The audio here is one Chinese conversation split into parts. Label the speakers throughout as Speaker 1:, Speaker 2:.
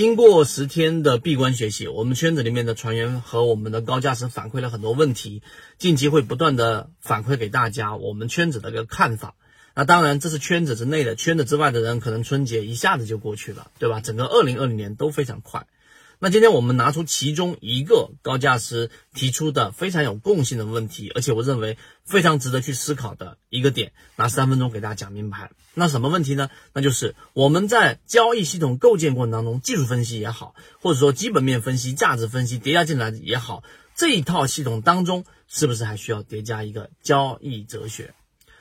Speaker 1: 经过十天的闭关学习，我们圈子里面的船员和我们的高价值反馈了很多问题，近期会不断的反馈给大家我们圈子的一个看法。那当然，这是圈子之内的，圈子之外的人可能春节一下子就过去了，对吧？整个二零二零年都非常快。那今天我们拿出其中一个高价师提出的非常有共性的问题，而且我认为非常值得去思考的一个点，拿三分钟给大家讲明白。那什么问题呢？那就是我们在交易系统构建过程当中，技术分析也好，或者说基本面分析、价值分析叠加进来也好，这一套系统当中是不是还需要叠加一个交易哲学？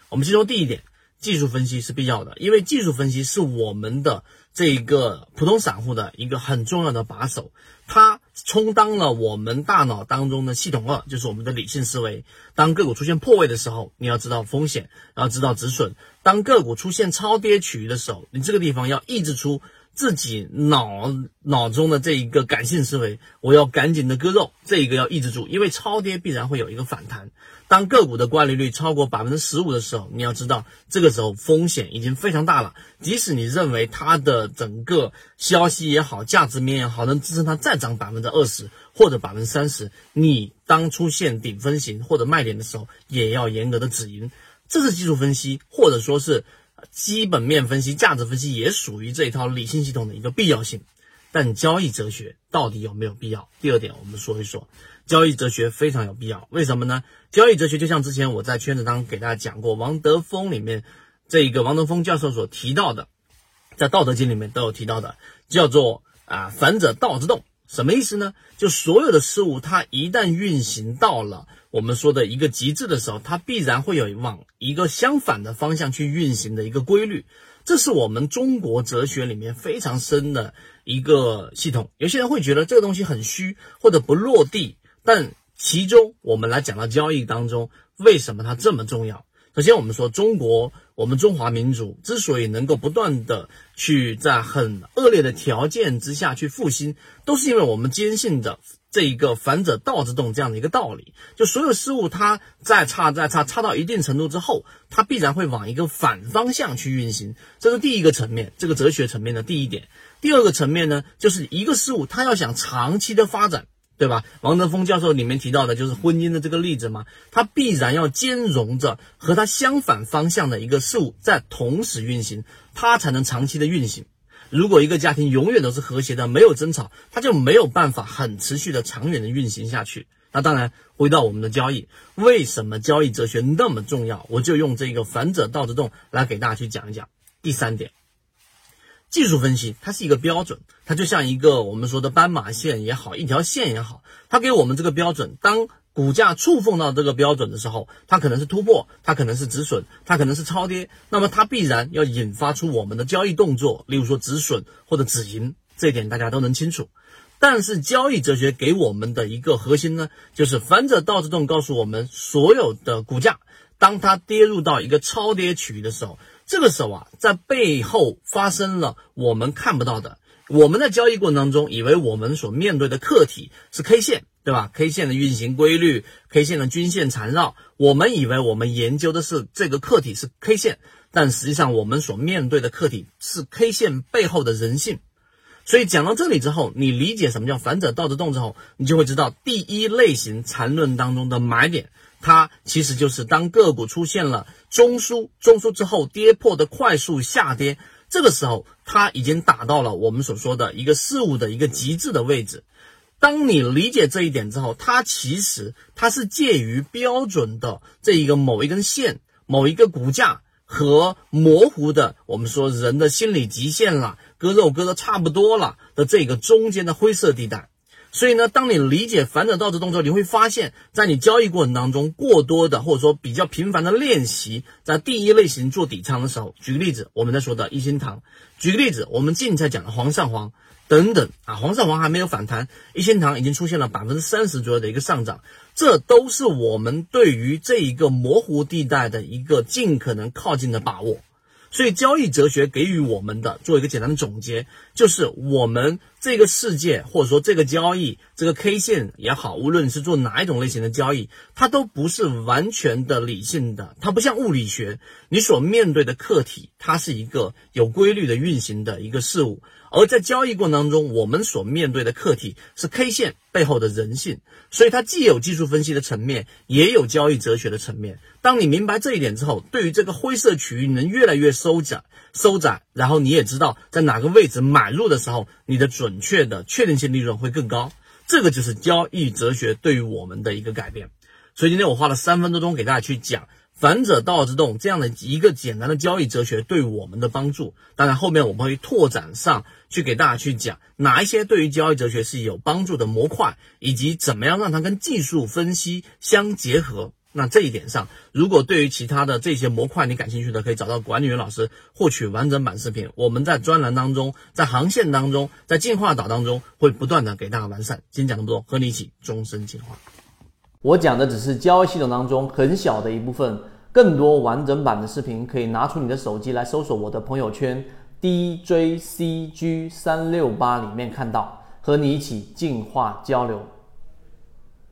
Speaker 1: 我们其中第一点。技术分析是必要的，因为技术分析是我们的这一个普通散户的一个很重要的把手，它充当了我们大脑当中的系统二，就是我们的理性思维。当个股出现破位的时候，你要知道风险，要知道止损；当个股出现超跌区域的时候，你这个地方要抑制出。自己脑脑中的这一个感性思维，我要赶紧的割肉，这一个要抑制住，因为超跌必然会有一个反弹。当个股的惯利率超过百分之十五的时候，你要知道这个时候风险已经非常大了。即使你认为它的整个消息也好，价值面也好，能支撑它再涨百分之二十或者百分之三十，你当出现顶分型或者卖点的时候，也要严格的止盈。这是技术分析，或者说是。基本面分析、价值分析也属于这一套理性系统的一个必要性，但交易哲学到底有没有必要？第二点，我们说一说交易哲学非常有必要。为什么呢？交易哲学就像之前我在圈子当中给大家讲过，王德峰里面这一个王德峰教授所提到的，在《道德经》里面都有提到的，叫做啊“反者道之动”。什么意思呢？就所有的事物，它一旦运行到了我们说的一个极致的时候，它必然会有往一个相反的方向去运行的一个规律。这是我们中国哲学里面非常深的一个系统。有些人会觉得这个东西很虚或者不落地，但其中我们来讲到交易当中，为什么它这么重要？首先，我们说中国，我们中华民族之所以能够不断的去在很恶劣的条件之下去复兴，都是因为我们坚信着这一个“反者道之动”这样的一个道理。就所有事物，它再差再差，差到一定程度之后，它必然会往一个反方向去运行。这是第一个层面，这个哲学层面的第一点。第二个层面呢，就是一个事物，它要想长期的发展。对吧？王德峰教授里面提到的就是婚姻的这个例子嘛，它必然要兼容着和它相反方向的一个事物在同时运行，它才能长期的运行。如果一个家庭永远都是和谐的，没有争吵，它就没有办法很持续的长远的运行下去。那当然，回到我们的交易，为什么交易哲学那么重要？我就用这个反者道之动来给大家去讲一讲。第三点。技术分析它是一个标准，它就像一个我们说的斑马线也好，一条线也好，它给我们这个标准。当股价触碰到这个标准的时候，它可能是突破，它可能是止损，它可能是超跌，那么它必然要引发出我们的交易动作，例如说止损或者止盈，这一点大家都能清楚。但是交易哲学给我们的一个核心呢，就是反者道之动，告诉我们所有的股价，当它跌入到一个超跌区域的时候。这个时候啊，在背后发生了我们看不到的。我们在交易过程当中，以为我们所面对的客体是 K 线，对吧？K 线的运行规律，K 线的均线缠绕，我们以为我们研究的是这个客体是 K 线，但实际上我们所面对的客体是 K 线背后的人性。所以讲到这里之后，你理解什么叫反者道之动之后，你就会知道第一类型缠论当中的买点。它其实就是当个股出现了中枢，中枢之后跌破的快速下跌，这个时候它已经达到了我们所说的一个事物的一个极致的位置。当你理解这一点之后，它其实它是介于标准的这一个某一根线、某一个股价和模糊的我们说人的心理极限了，割肉割的差不多了的这个中间的灰色地带。所以呢，当你理解反者道之动作，你会发现，在你交易过程当中，过多的或者说比较频繁的练习，在第一类型做底仓的时候，举个例子，我们在说的一心堂，举个例子，我们近在讲的煌上煌等等啊，煌上煌还没有反弹，一心堂已经出现了百分之三十左右的一个上涨，这都是我们对于这一个模糊地带的一个尽可能靠近的把握。所以交易哲学给予我们的做一个简单的总结，就是我们这个世界或者说这个交易，这个 K 线也好，无论是做哪一种类型的交易，它都不是完全的理性的，它不像物理学，你所面对的客体，它是一个有规律的运行的一个事物。而在交易过程当中，我们所面对的客体是 K 线背后的人性，所以它既有技术分析的层面，也有交易哲学的层面。当你明白这一点之后，对于这个灰色区域能越来越收窄、收窄，然后你也知道在哪个位置买买入的时候，你的准确的确定性利润会更高。这个就是交易哲学对于我们的一个改变。所以今天我花了三分多钟给大家去讲。反者道之动这样的一个简单的交易哲学对我们的帮助，当然后面我们会拓展上去给大家去讲哪一些对于交易哲学是有帮助的模块，以及怎么样让它跟技术分析相结合。那这一点上，如果对于其他的这些模块你感兴趣的，可以找到管理员老师获取完整版视频。我们在专栏当中，在航线当中，在进化岛当中会不断的给大家完善。今天讲这么多，和你一起终身进化。
Speaker 2: 我讲的只是交易系统当中很小的一部分，更多完整版的视频可以拿出你的手机来搜索我的朋友圈 DJCG 三六八里面看到，和你一起进化交流。